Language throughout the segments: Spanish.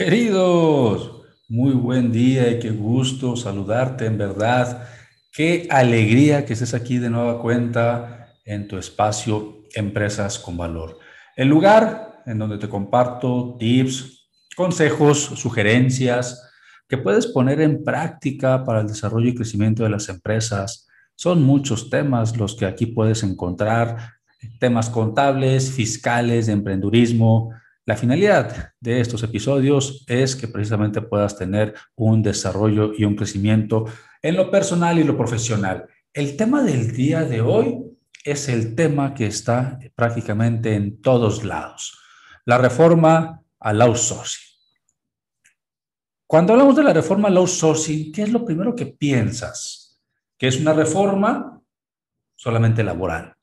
Queridos, muy buen día y qué gusto saludarte en verdad. Qué alegría que estés aquí de nueva cuenta en tu espacio Empresas con Valor. El lugar en donde te comparto tips, consejos, sugerencias que puedes poner en práctica para el desarrollo y crecimiento de las empresas. Son muchos temas los que aquí puedes encontrar, temas contables, fiscales, de emprendurismo, la finalidad de estos episodios es que precisamente puedas tener un desarrollo y un crecimiento en lo personal y lo profesional. El tema del día de hoy es el tema que está prácticamente en todos lados, la reforma al outsourcing. Cuando hablamos de la reforma al outsourcing, ¿qué es lo primero que piensas? Que es una reforma solamente laboral,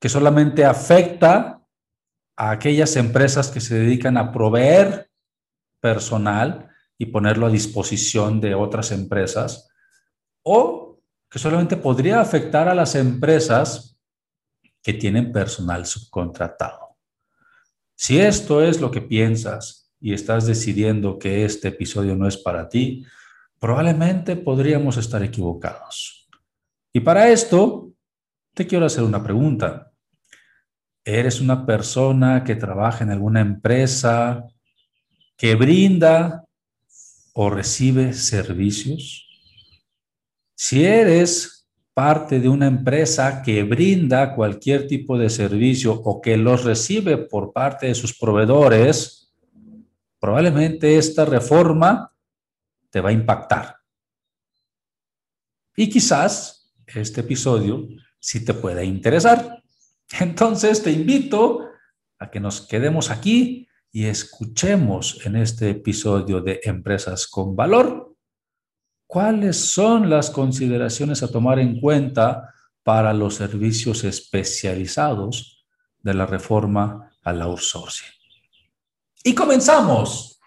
que solamente afecta a aquellas empresas que se dedican a proveer personal y ponerlo a disposición de otras empresas, o que solamente podría afectar a las empresas que tienen personal subcontratado. Si esto es lo que piensas y estás decidiendo que este episodio no es para ti, probablemente podríamos estar equivocados. Y para esto, te quiero hacer una pregunta. ¿Eres una persona que trabaja en alguna empresa que brinda o recibe servicios? Si eres parte de una empresa que brinda cualquier tipo de servicio o que los recibe por parte de sus proveedores, probablemente esta reforma te va a impactar. Y quizás este episodio sí te pueda interesar. Entonces te invito a que nos quedemos aquí y escuchemos en este episodio de Empresas con Valor cuáles son las consideraciones a tomar en cuenta para los servicios especializados de la reforma al outsourcing. Y comenzamos.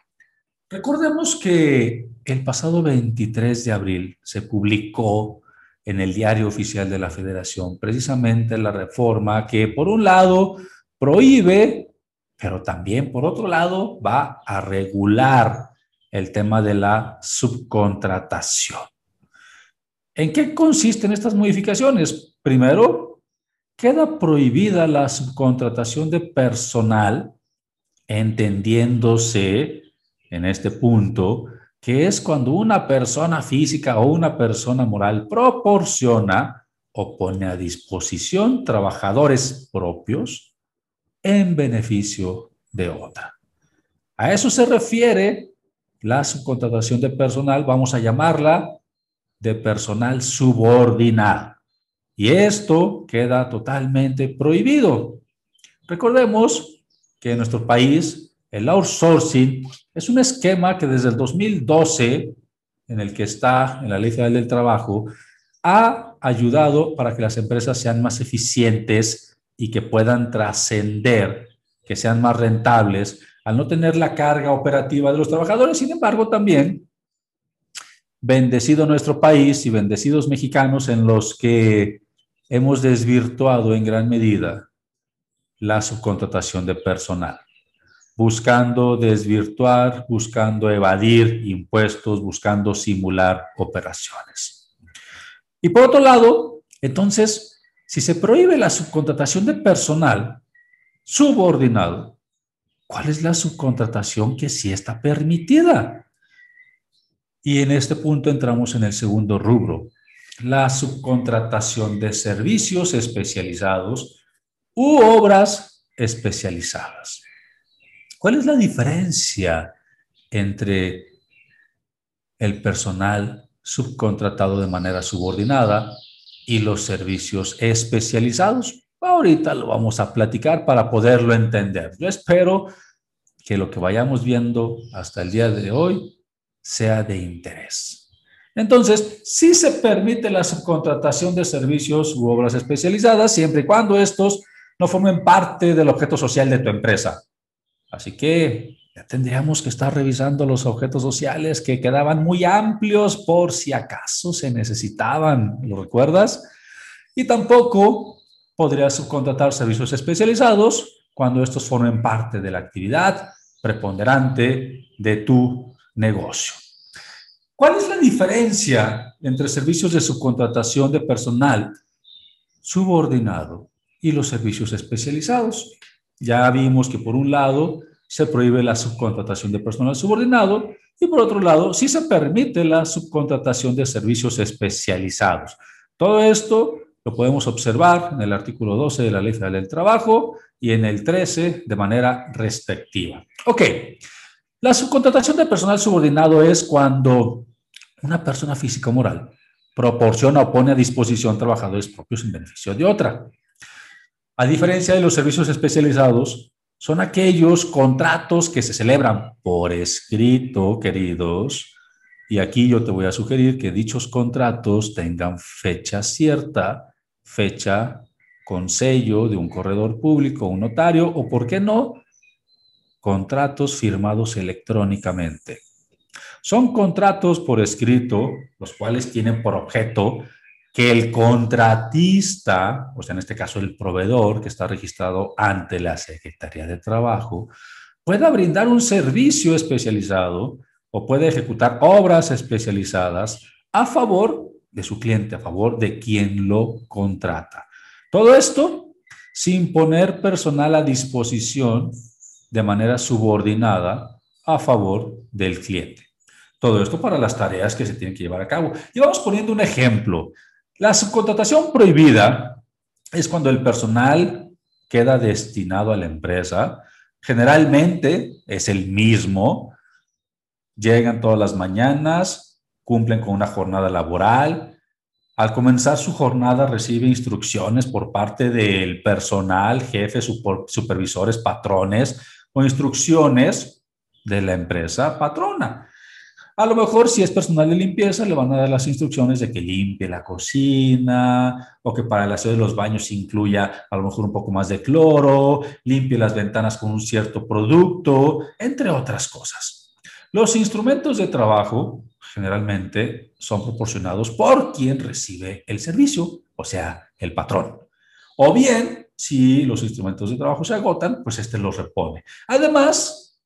Recordemos que el pasado 23 de abril se publicó en el diario oficial de la Federación, precisamente la reforma que por un lado prohíbe, pero también por otro lado va a regular el tema de la subcontratación. ¿En qué consisten estas modificaciones? Primero, queda prohibida la subcontratación de personal, entendiéndose en este punto que es cuando una persona física o una persona moral proporciona o pone a disposición trabajadores propios en beneficio de otra. A eso se refiere la subcontratación de personal, vamos a llamarla de personal subordinado. Y esto queda totalmente prohibido. Recordemos que en nuestro país el outsourcing es un esquema que desde el 2012, en el que está en la Ley Federal del Trabajo, ha ayudado para que las empresas sean más eficientes y que puedan trascender, que sean más rentables, al no tener la carga operativa de los trabajadores. Sin embargo, también bendecido nuestro país y bendecidos mexicanos en los que hemos desvirtuado en gran medida la subcontratación de personal buscando desvirtuar, buscando evadir impuestos, buscando simular operaciones. Y por otro lado, entonces, si se prohíbe la subcontratación de personal subordinado, ¿cuál es la subcontratación que sí está permitida? Y en este punto entramos en el segundo rubro, la subcontratación de servicios especializados u obras especializadas. ¿Cuál es la diferencia entre el personal subcontratado de manera subordinada y los servicios especializados? Ahorita lo vamos a platicar para poderlo entender. Yo espero que lo que vayamos viendo hasta el día de hoy sea de interés. Entonces, sí se permite la subcontratación de servicios u obras especializadas siempre y cuando estos no formen parte del objeto social de tu empresa. Así que ya tendríamos que estar revisando los objetos sociales que quedaban muy amplios por si acaso se necesitaban. ¿Lo recuerdas? Y tampoco podrías subcontratar servicios especializados cuando estos formen parte de la actividad preponderante de tu negocio. ¿Cuál es la diferencia entre servicios de subcontratación de personal subordinado y los servicios especializados? Ya vimos que por un lado se prohíbe la subcontratación de personal subordinado y por otro lado sí se permite la subcontratación de servicios especializados. Todo esto lo podemos observar en el artículo 12 de la Ley Federal del Trabajo y en el 13 de manera respectiva. Ok, la subcontratación de personal subordinado es cuando una persona física o moral proporciona o pone a disposición trabajadores propios en beneficio de otra. A diferencia de los servicios especializados, son aquellos contratos que se celebran por escrito, queridos, y aquí yo te voy a sugerir que dichos contratos tengan fecha cierta, fecha con sello de un corredor público, un notario, o, ¿por qué no?, contratos firmados electrónicamente. Son contratos por escrito, los cuales tienen por objeto que el contratista, o sea, en este caso el proveedor que está registrado ante la Secretaría de Trabajo, pueda brindar un servicio especializado o puede ejecutar obras especializadas a favor de su cliente, a favor de quien lo contrata. Todo esto sin poner personal a disposición de manera subordinada a favor del cliente. Todo esto para las tareas que se tienen que llevar a cabo. Y vamos poniendo un ejemplo. La subcontratación prohibida es cuando el personal queda destinado a la empresa. Generalmente es el mismo. Llegan todas las mañanas, cumplen con una jornada laboral. Al comenzar su jornada recibe instrucciones por parte del personal, jefes, supervisores, patrones o instrucciones de la empresa patrona. A lo mejor si es personal de limpieza le van a dar las instrucciones de que limpie la cocina o que para el aseo de los baños incluya a lo mejor un poco más de cloro, limpie las ventanas con un cierto producto, entre otras cosas. Los instrumentos de trabajo generalmente son proporcionados por quien recibe el servicio, o sea, el patrón. O bien si los instrumentos de trabajo se agotan, pues este los repone. Además,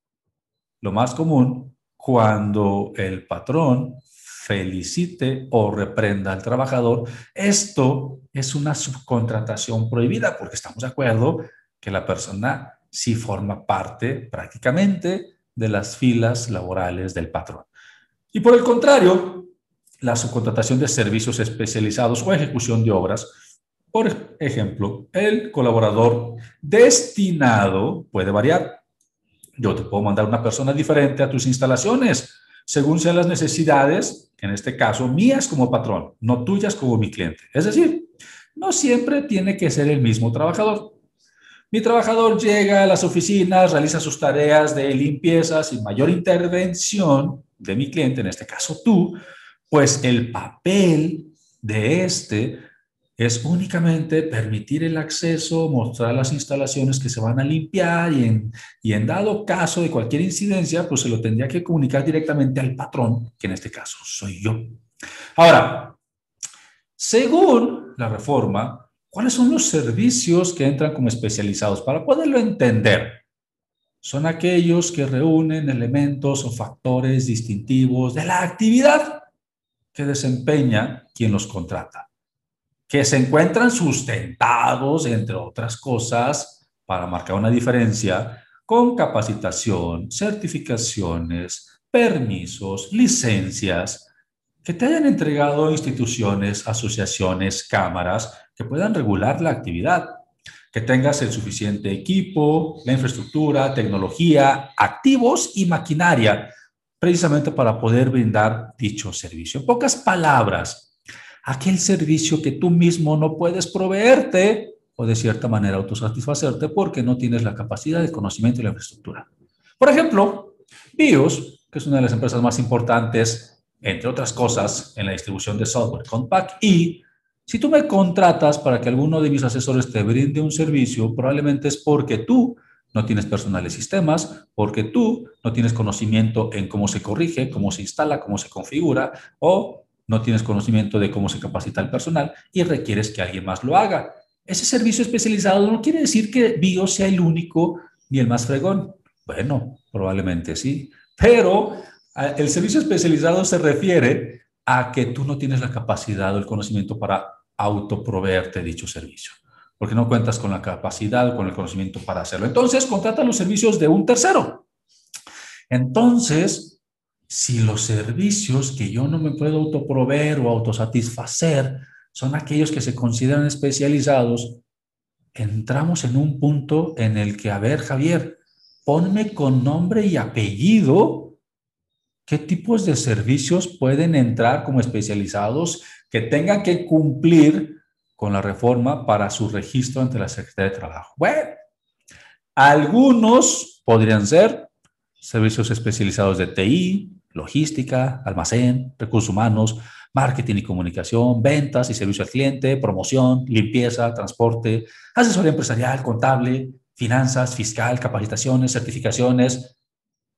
lo más común, cuando el patrón felicite o reprenda al trabajador, esto es una subcontratación prohibida porque estamos de acuerdo que la persona sí forma parte prácticamente de las filas laborales del patrón. Y por el contrario, la subcontratación de servicios especializados o ejecución de obras por ejemplo, el colaborador destinado puede variar. Yo te puedo mandar una persona diferente a tus instalaciones según sean las necesidades, en este caso mías como patrón, no tuyas como mi cliente. Es decir, no siempre tiene que ser el mismo trabajador. Mi trabajador llega a las oficinas, realiza sus tareas de limpieza sin mayor intervención de mi cliente, en este caso tú, pues el papel de este es únicamente permitir el acceso, mostrar las instalaciones que se van a limpiar y en, y en dado caso de cualquier incidencia, pues se lo tendría que comunicar directamente al patrón, que en este caso soy yo. Ahora, según la reforma, ¿cuáles son los servicios que entran como especializados? Para poderlo entender, son aquellos que reúnen elementos o factores distintivos de la actividad que desempeña quien los contrata que se encuentran sustentados, entre otras cosas, para marcar una diferencia, con capacitación, certificaciones, permisos, licencias, que te hayan entregado instituciones, asociaciones, cámaras que puedan regular la actividad, que tengas el suficiente equipo, la infraestructura, tecnología, activos y maquinaria, precisamente para poder brindar dicho servicio. En pocas palabras, aquel servicio que tú mismo no puedes proveerte o de cierta manera autosatisfacerte porque no tienes la capacidad, el conocimiento y la infraestructura. Por ejemplo, BIOS, que es una de las empresas más importantes, entre otras cosas, en la distribución de software, Compact y si tú me contratas para que alguno de mis asesores te brinde un servicio, probablemente es porque tú no tienes personal de sistemas, porque tú no tienes conocimiento en cómo se corrige, cómo se instala, cómo se configura, o no tienes conocimiento de cómo se capacita el personal y requieres que alguien más lo haga. Ese servicio especializado no quiere decir que BIOS sea el único ni el más fregón. Bueno, probablemente sí, pero el servicio especializado se refiere a que tú no tienes la capacidad o el conocimiento para autoproveerte dicho servicio, porque no cuentas con la capacidad o con el conocimiento para hacerlo. Entonces, contrata los servicios de un tercero. Entonces, si los servicios que yo no me puedo autoproveer o autosatisfacer son aquellos que se consideran especializados, entramos en un punto en el que, a ver, Javier, ponme con nombre y apellido qué tipos de servicios pueden entrar como especializados que tengan que cumplir con la reforma para su registro ante la Secretaría de Trabajo. Bueno, algunos podrían ser servicios especializados de TI, logística, almacén, recursos humanos, marketing y comunicación, ventas y servicio al cliente, promoción, limpieza, transporte, asesoría empresarial, contable, finanzas, fiscal, capacitaciones, certificaciones,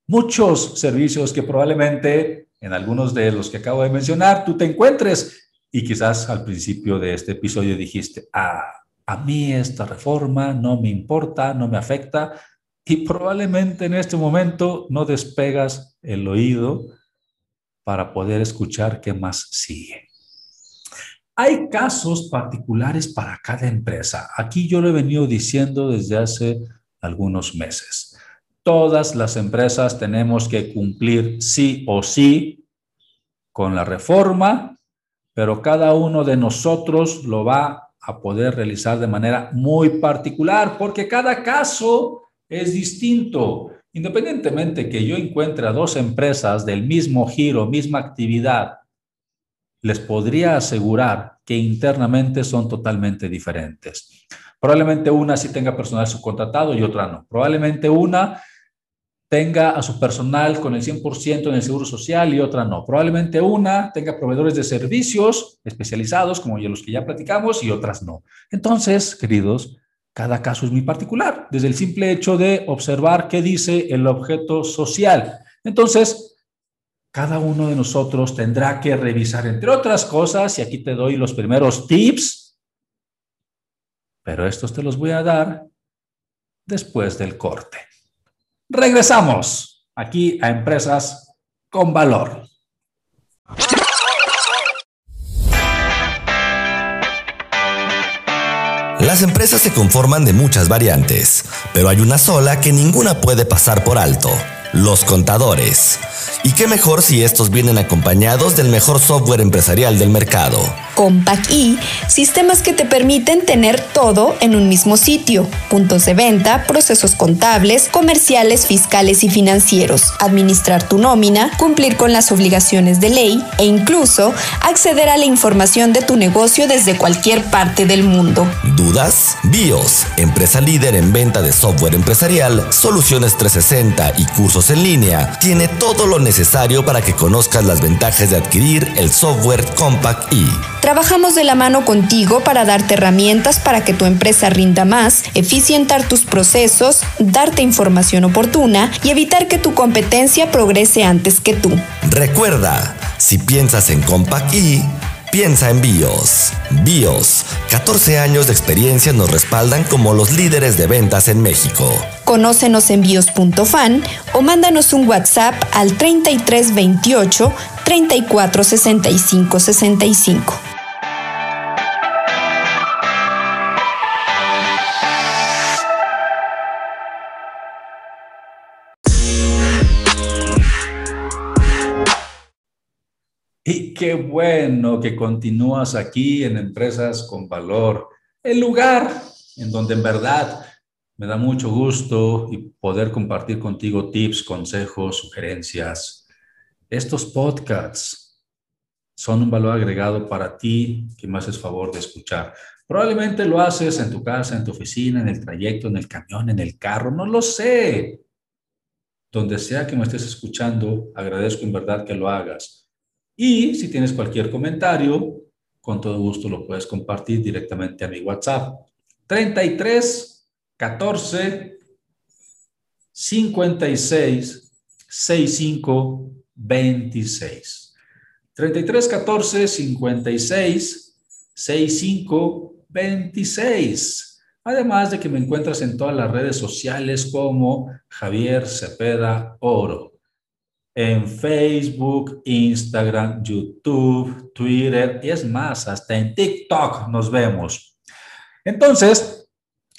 muchos servicios que probablemente en algunos de los que acabo de mencionar tú te encuentres. Y quizás al principio de este episodio dijiste, ah, a mí esta reforma no me importa, no me afecta y probablemente en este momento no despegas el oído para poder escuchar qué más sigue. Hay casos particulares para cada empresa. Aquí yo lo he venido diciendo desde hace algunos meses. Todas las empresas tenemos que cumplir sí o sí con la reforma, pero cada uno de nosotros lo va a poder realizar de manera muy particular, porque cada caso es distinto. Independientemente que yo encuentre a dos empresas del mismo giro, misma actividad, les podría asegurar que internamente son totalmente diferentes. Probablemente una sí tenga personal subcontratado y otra no. Probablemente una tenga a su personal con el 100% en el seguro social y otra no. Probablemente una tenga proveedores de servicios especializados, como los que ya platicamos, y otras no. Entonces, queridos, cada caso es muy particular, desde el simple hecho de observar qué dice el objeto social. Entonces, cada uno de nosotros tendrá que revisar, entre otras cosas, y aquí te doy los primeros tips, pero estos te los voy a dar después del corte. Regresamos aquí a Empresas con Valor. Las empresas se conforman de muchas variantes, pero hay una sola que ninguna puede pasar por alto, los contadores. Y qué mejor si estos vienen acompañados del mejor software empresarial del mercado. Compact E, sistemas que te permiten tener todo en un mismo sitio. Puntos de venta, procesos contables, comerciales, fiscales y financieros, administrar tu nómina, cumplir con las obligaciones de ley e incluso acceder a la información de tu negocio desde cualquier parte del mundo. ¿Dudas? BIOS, empresa líder en venta de software empresarial, soluciones 360 y cursos en línea, tiene todo lo necesario necesario para que conozcas las ventajas de adquirir el software Compact E. Trabajamos de la mano contigo para darte herramientas para que tu empresa rinda más, eficientar tus procesos, darte información oportuna y evitar que tu competencia progrese antes que tú. Recuerda, si piensas en Compact E, Piensa en BIOS. BIOS, 14 años de experiencia nos respaldan como los líderes de ventas en México conócenos en bios.fan o mándanos un WhatsApp al 3328 346565. 65. Y qué bueno que continúas aquí en Empresas con Valor, el lugar en donde en verdad me da mucho gusto y poder compartir contigo tips, consejos, sugerencias. Estos podcasts son un valor agregado para ti que me haces favor de escuchar. Probablemente lo haces en tu casa, en tu oficina, en el trayecto, en el camión, en el carro, no lo sé. Donde sea que me estés escuchando, agradezco en verdad que lo hagas. Y si tienes cualquier comentario, con todo gusto lo puedes compartir directamente a mi WhatsApp. 33 14 56 65 26. 33 14 56 65 26. Además de que me encuentras en todas las redes sociales como Javier Cepeda Oro. En Facebook, Instagram, YouTube, Twitter y es más, hasta en TikTok nos vemos. Entonces,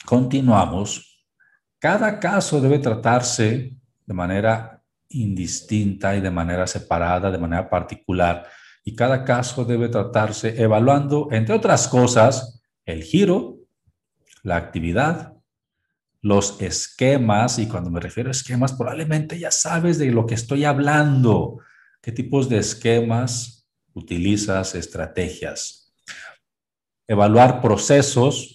continuamos. Cada caso debe tratarse de manera indistinta y de manera separada, de manera particular. Y cada caso debe tratarse evaluando, entre otras cosas, el giro, la actividad, los esquemas, y cuando me refiero a esquemas, probablemente ya sabes de lo que estoy hablando, qué tipos de esquemas utilizas, estrategias. Evaluar procesos,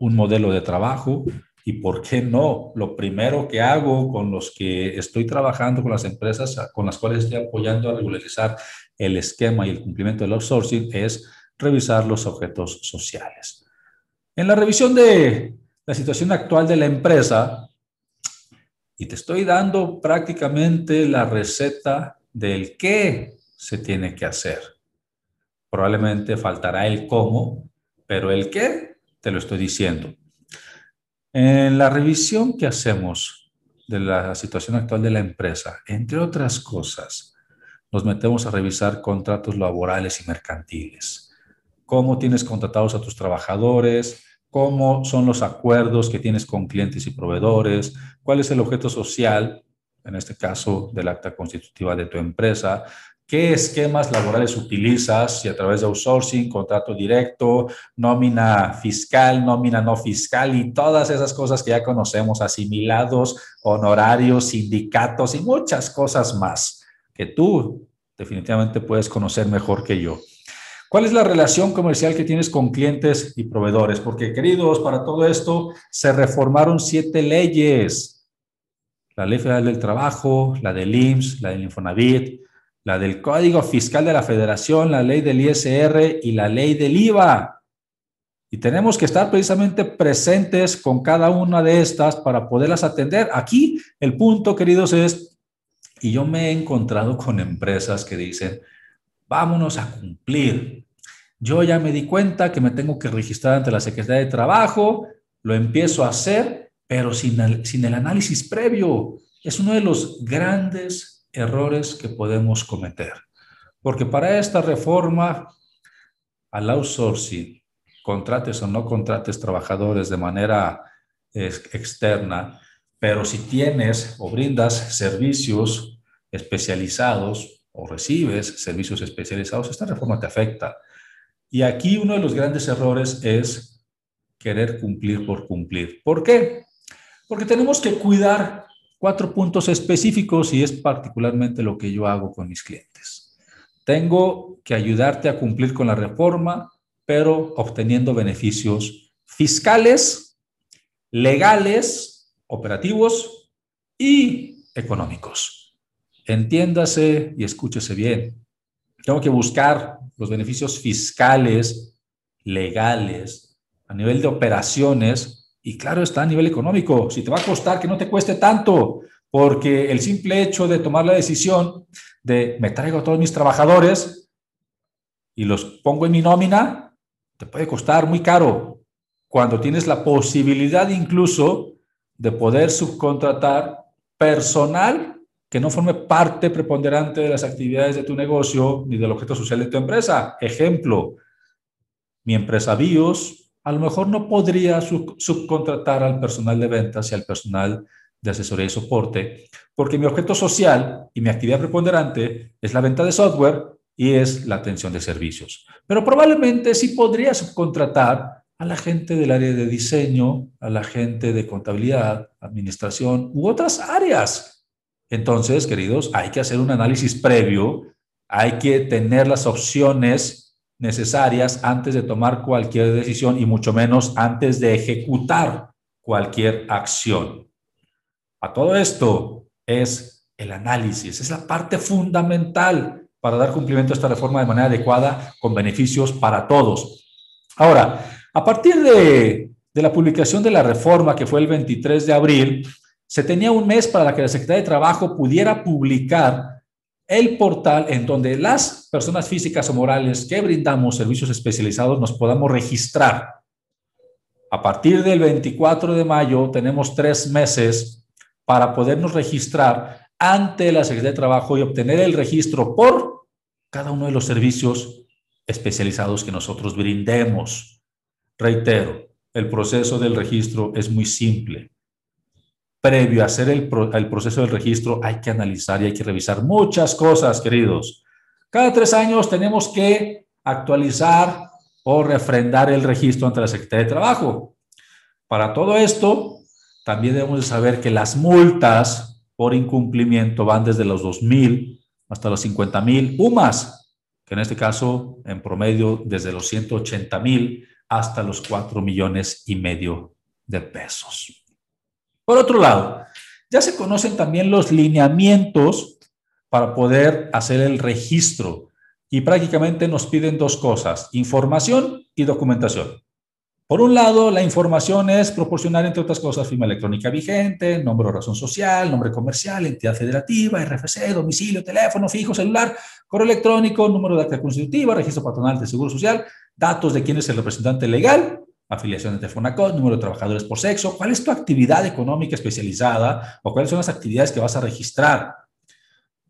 un modelo de trabajo, y por qué no, lo primero que hago con los que estoy trabajando, con las empresas con las cuales estoy apoyando a regularizar el esquema y el cumplimiento del outsourcing es revisar los objetos sociales. En la revisión de la situación actual de la empresa, y te estoy dando prácticamente la receta del qué se tiene que hacer. Probablemente faltará el cómo, pero el qué te lo estoy diciendo. En la revisión que hacemos de la situación actual de la empresa, entre otras cosas, nos metemos a revisar contratos laborales y mercantiles. Cómo tienes contratados a tus trabajadores, cómo son los acuerdos que tienes con clientes y proveedores, cuál es el objeto social, en este caso del acta constitutiva de tu empresa, qué esquemas laborales utilizas, si a través de outsourcing, contrato directo, nómina fiscal, nómina no fiscal y todas esas cosas que ya conocemos, asimilados, honorarios, sindicatos y muchas cosas más que tú definitivamente puedes conocer mejor que yo. ¿Cuál es la relación comercial que tienes con clientes y proveedores? Porque, queridos, para todo esto se reformaron siete leyes. La Ley Federal del Trabajo, la del IMSS, la del Infonavit, la del Código Fiscal de la Federación, la ley del ISR y la ley del IVA. Y tenemos que estar precisamente presentes con cada una de estas para poderlas atender. Aquí el punto, queridos, es, y yo me he encontrado con empresas que dicen, vámonos a cumplir. Yo ya me di cuenta que me tengo que registrar ante la Secretaría de Trabajo, lo empiezo a hacer, pero sin el, sin el análisis previo. Es uno de los grandes errores que podemos cometer. Porque para esta reforma al outsourcing, contrates o no contrates trabajadores de manera externa, pero si tienes o brindas servicios especializados o recibes servicios especializados, esta reforma te afecta. Y aquí uno de los grandes errores es querer cumplir por cumplir. ¿Por qué? Porque tenemos que cuidar cuatro puntos específicos y es particularmente lo que yo hago con mis clientes. Tengo que ayudarte a cumplir con la reforma, pero obteniendo beneficios fiscales, legales, operativos y económicos. Entiéndase y escúchese bien. Tengo que buscar los beneficios fiscales, legales, a nivel de operaciones y claro está a nivel económico. Si te va a costar que no te cueste tanto, porque el simple hecho de tomar la decisión de me traigo a todos mis trabajadores y los pongo en mi nómina, te puede costar muy caro. Cuando tienes la posibilidad incluso de poder subcontratar personal que no forme parte preponderante de las actividades de tu negocio ni del objeto social de tu empresa. Ejemplo, mi empresa BIOS a lo mejor no podría subcontratar al personal de ventas y al personal de asesoría y soporte, porque mi objeto social y mi actividad preponderante es la venta de software y es la atención de servicios. Pero probablemente sí podría subcontratar a la gente del área de diseño, a la gente de contabilidad, administración u otras áreas. Entonces, queridos, hay que hacer un análisis previo, hay que tener las opciones necesarias antes de tomar cualquier decisión y mucho menos antes de ejecutar cualquier acción. A todo esto es el análisis, es la parte fundamental para dar cumplimiento a esta reforma de manera adecuada con beneficios para todos. Ahora, a partir de, la publicación de la reforma, que fue el 23 de abril, se tenía un mes para que la Secretaría de Trabajo pudiera publicar el portal en donde las personas físicas o morales que brindamos servicios especializados nos podamos registrar. A partir del 24 de mayo tenemos tres meses para podernos registrar ante la Secretaría de Trabajo y obtener el registro por cada uno de los servicios especializados que nosotros brindemos. Reitero, el proceso del registro es muy simple. Previo a hacer el, proceso del registro hay que analizar y hay que revisar muchas cosas, queridos. Cada tres años tenemos que actualizar o refrendar el registro ante la Secretaría de Trabajo. Para todo esto, también debemos de saber que las multas por incumplimiento van desde los 2.000 hasta los 50.000 UMAS, que en este caso en promedio desde los 180.000 hasta los 4 millones y medio de pesos. Por otro lado, ya se conocen también los lineamientos para poder hacer el registro y prácticamente nos piden dos cosas, información y documentación. Por un lado, la información es proporcionar, entre otras cosas, firma electrónica vigente, nombre o razón social, nombre comercial, entidad federativa, RFC, domicilio, teléfono fijo, celular, correo electrónico, número de acta constitutiva, registro patronal de seguro social, datos de quién es el representante legal, afiliación de Fonacot, número de trabajadores por sexo, cuál es tu actividad económica especializada o cuáles son las actividades que vas a registrar.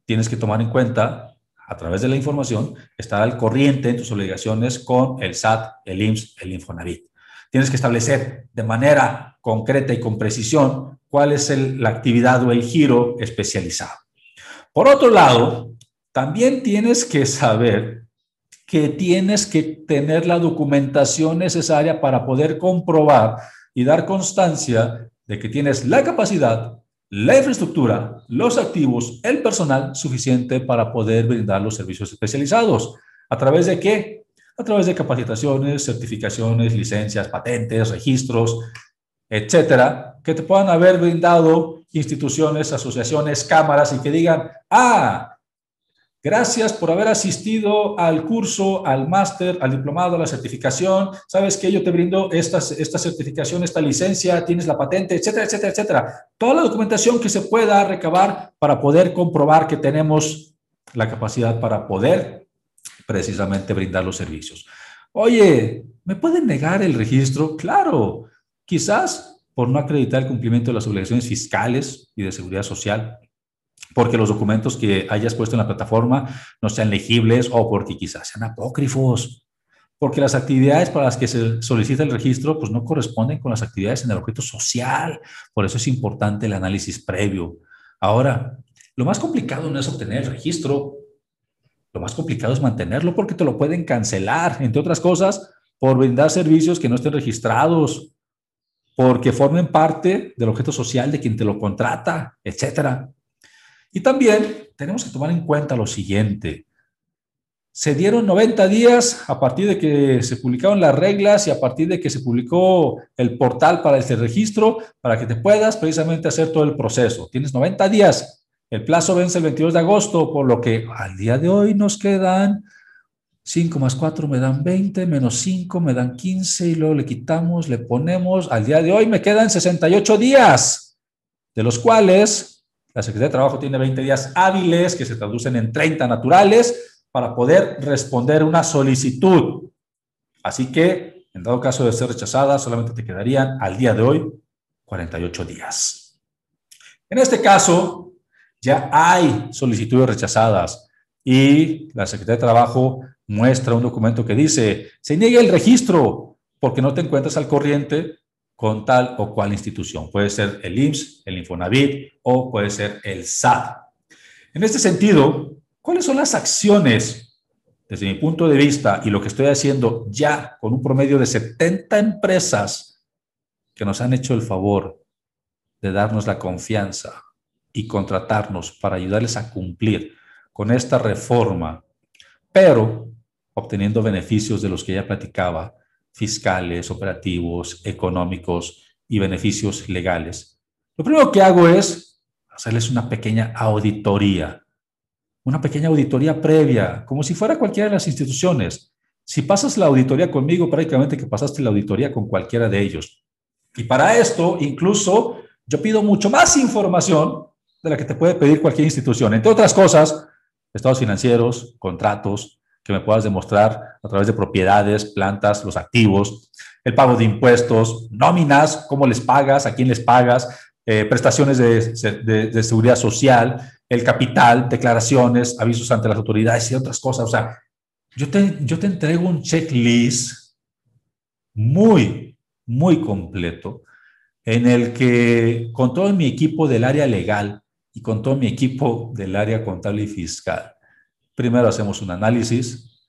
Tienes que tomar en cuenta, a través de la información, estar al corriente en tus obligaciones con el SAT, el IMSS, el Infonavit. Tienes que establecer de manera concreta y con precisión cuál es la actividad o el giro especializado. Por otro lado, también tienes que saber que tienes que tener la documentación necesaria para poder comprobar y dar constancia de que tienes la capacidad, la infraestructura, los activos, el personal suficiente para poder brindar los servicios especializados. ¿A través de qué? a través de capacitaciones, certificaciones, licencias, patentes, registros, etcétera, que te puedan haber brindado instituciones, asociaciones, cámaras y que digan, ah, gracias por haber asistido al curso, al máster, al diplomado, a la certificación, sabes que yo te brindo esta, esta certificación, esta licencia, tienes la patente, etcétera, etcétera, etcétera. Toda la documentación que se pueda recabar para poder comprobar que tenemos la capacidad para poder precisamente brindar los servicios. Oye, ¿me pueden negar el registro? Claro, quizás por no acreditar el cumplimiento de las obligaciones fiscales y de seguridad social, porque los documentos que hayas puesto en la plataforma no sean legibles o porque quizás sean apócrifos, porque las actividades para las que se solicita el registro pues no corresponden con las actividades en el objeto social. Por eso es importante el análisis previo. Ahora, lo más complicado no es obtener el registro, lo más complicado es mantenerlo porque te lo pueden cancelar, entre otras cosas, por brindar servicios que no estén registrados, porque formen parte del objeto social de quien te lo contrata, etc. Y también tenemos que tomar en cuenta lo siguiente. Se dieron 90 días a partir de que se publicaron las reglas y a partir de que se publicó el portal para este registro, para que te puedas precisamente hacer todo el proceso. Tienes 90 días el plazo vence el 22 de agosto, por lo que al día de hoy nos quedan 5 más 4 me dan 20, menos 5 me dan 15 y luego le quitamos, le ponemos, al día de hoy me quedan 68 días, de los cuales la Secretaría de Trabajo tiene 20 días hábiles que se traducen en 30 naturales para poder responder una solicitud. Así que, en dado caso de ser rechazada, solamente te quedarían al día de hoy 48 días. En este caso, ya hay solicitudes rechazadas y la Secretaría de Trabajo muestra un documento que dice, se niega el registro porque no te encuentras al corriente con tal o cual institución. Puede ser el IMSS, el Infonavit o puede ser el SAT. En este sentido, ¿cuáles son las acciones desde mi punto de vista y lo que estoy haciendo ya con un promedio de 70 empresas que nos han hecho el favor de darnos la confianza y contratarnos para ayudarles a cumplir con esta reforma, pero obteniendo beneficios de los que ya platicaba, fiscales, operativos, económicos y beneficios legales. Lo primero que hago es hacerles una pequeña auditoría, una pequeña auditoría previa, como si fuera cualquiera de las instituciones. Si pasas la auditoría conmigo, prácticamente que pasaste la auditoría con cualquiera de ellos. Y para esto, incluso, yo pido mucho más información de la que te puede pedir cualquier institución. Entre otras cosas, estados financieros, contratos, que me puedas demostrar a través de propiedades, plantas, los activos, el pago de impuestos, nóminas, cómo les pagas, a quién les pagas, eh, prestaciones de, seguridad social, el capital, declaraciones, avisos ante las autoridades y otras cosas. O sea, yo te, yo te entrego un checklist muy, muy completo en el que con todo mi equipo del área legal y con todo mi equipo del área contable y fiscal, primero hacemos un análisis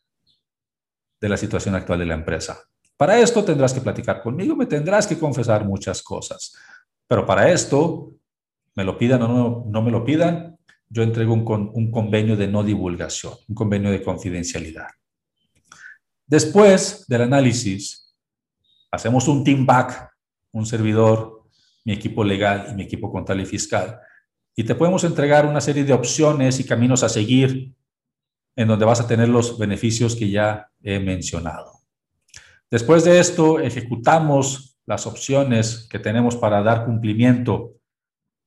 de la situación actual de la empresa. Para esto tendrás que platicar conmigo, me tendrás que confesar muchas cosas. Pero para esto, me lo pidan o no, no me lo pidan, yo entrego un, un convenio de no divulgación, un convenio de confidencialidad. Después del análisis, hacemos un team back, un servidor, mi equipo legal y mi equipo contable y fiscal, y te podemos entregar una serie de opciones y caminos a seguir en donde vas a tener los beneficios que ya he mencionado. Después de esto, ejecutamos las opciones que tenemos para dar cumplimiento.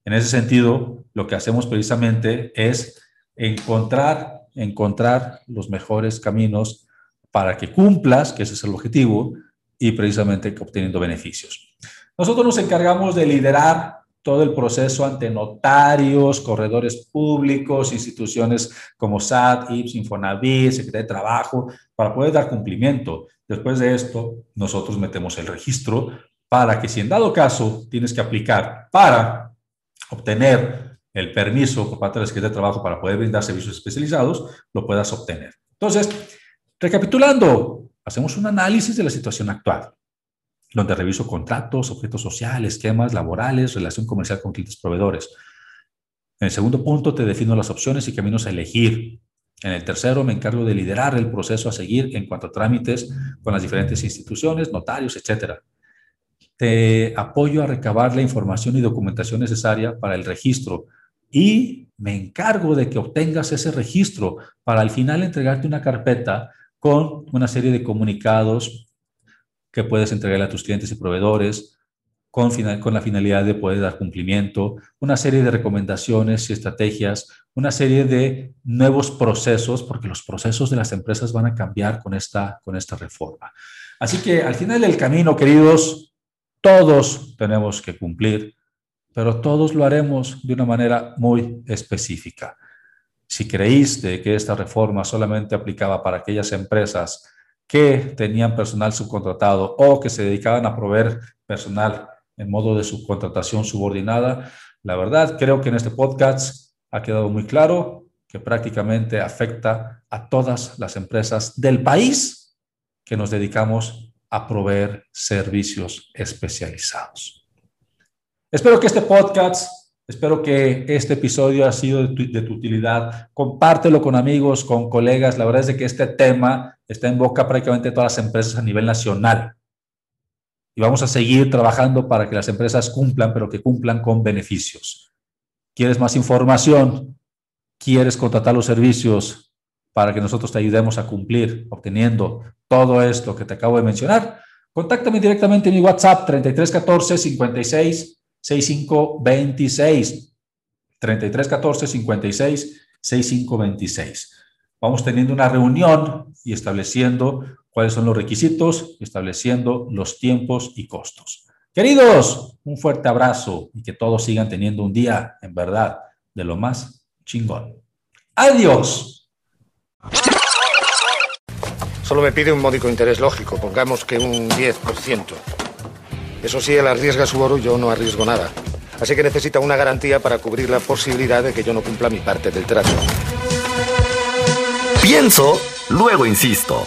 En ese sentido, lo que hacemos precisamente es encontrar, encontrar los mejores caminos para que cumplas, que ese es el objetivo, y precisamente obteniendo beneficios. Nosotros nos encargamos de liderar todo el proceso ante notarios, corredores públicos, instituciones como SAT, IPS, Infonavit, Secretaría de Trabajo, para poder dar cumplimiento. Después de esto, nosotros metemos el registro para que si en dado caso tienes que aplicar para obtener el permiso por parte de la Secretaría de Trabajo para poder brindar servicios especializados, lo puedas obtener. Entonces, recapitulando, hacemos un análisis de la situación actual donde reviso contratos, objetos sociales, esquemas laborales, relación comercial con clientes proveedores. En el segundo punto, te defino las opciones y caminos a elegir. En el tercero, me encargo de liderar el proceso a seguir en cuanto a trámites con las diferentes instituciones, notarios, etc. Te apoyo a recabar la información y documentación necesaria para el registro y me encargo de que obtengas ese registro para al final entregarte una carpeta con una serie de comunicados que puedes entregarle a tus clientes y proveedores con, con la finalidad de poder dar cumplimiento, una serie de recomendaciones y estrategias, una serie de nuevos procesos, porque los procesos de las empresas van a cambiar con esta, con esta reforma. Así que al final del camino, queridos, todos tenemos que cumplir, pero todos lo haremos de una manera muy específica. Si creíste que esta reforma solamente aplicaba para aquellas empresas que tenían personal subcontratado o que se dedicaban a proveer personal en modo de subcontratación subordinada. La verdad, creo que en este podcast ha quedado muy claro que prácticamente afecta a todas las empresas del país que nos dedicamos a proveer servicios especializados. Espero que este podcast Espero que este episodio ha sido de tu, utilidad. Compártelo con amigos, con colegas. La verdad es que este tema está en boca prácticamente de todas las empresas a nivel nacional. Y vamos a seguir trabajando para que las empresas cumplan, pero que cumplan con beneficios. ¿Quieres más información? ¿Quieres contratar los servicios para que nosotros te ayudemos a cumplir obteniendo todo esto que te acabo de mencionar? Contáctame directamente en mi WhatsApp 3314 56 6526 3314 56 6526. Vamos teniendo una reunión y estableciendo cuáles son los requisitos, estableciendo los tiempos y costos. Queridos, un fuerte abrazo y que todos sigan teniendo un día, en verdad, de lo más chingón. Adiós. Solo me pide un módico interés lógico, pongamos que un 10%. Eso sí, él arriesga su oro, yo no arriesgo nada. Así que necesita una garantía para cubrir la posibilidad de que yo no cumpla mi parte del trato. Pienso Luego insisto.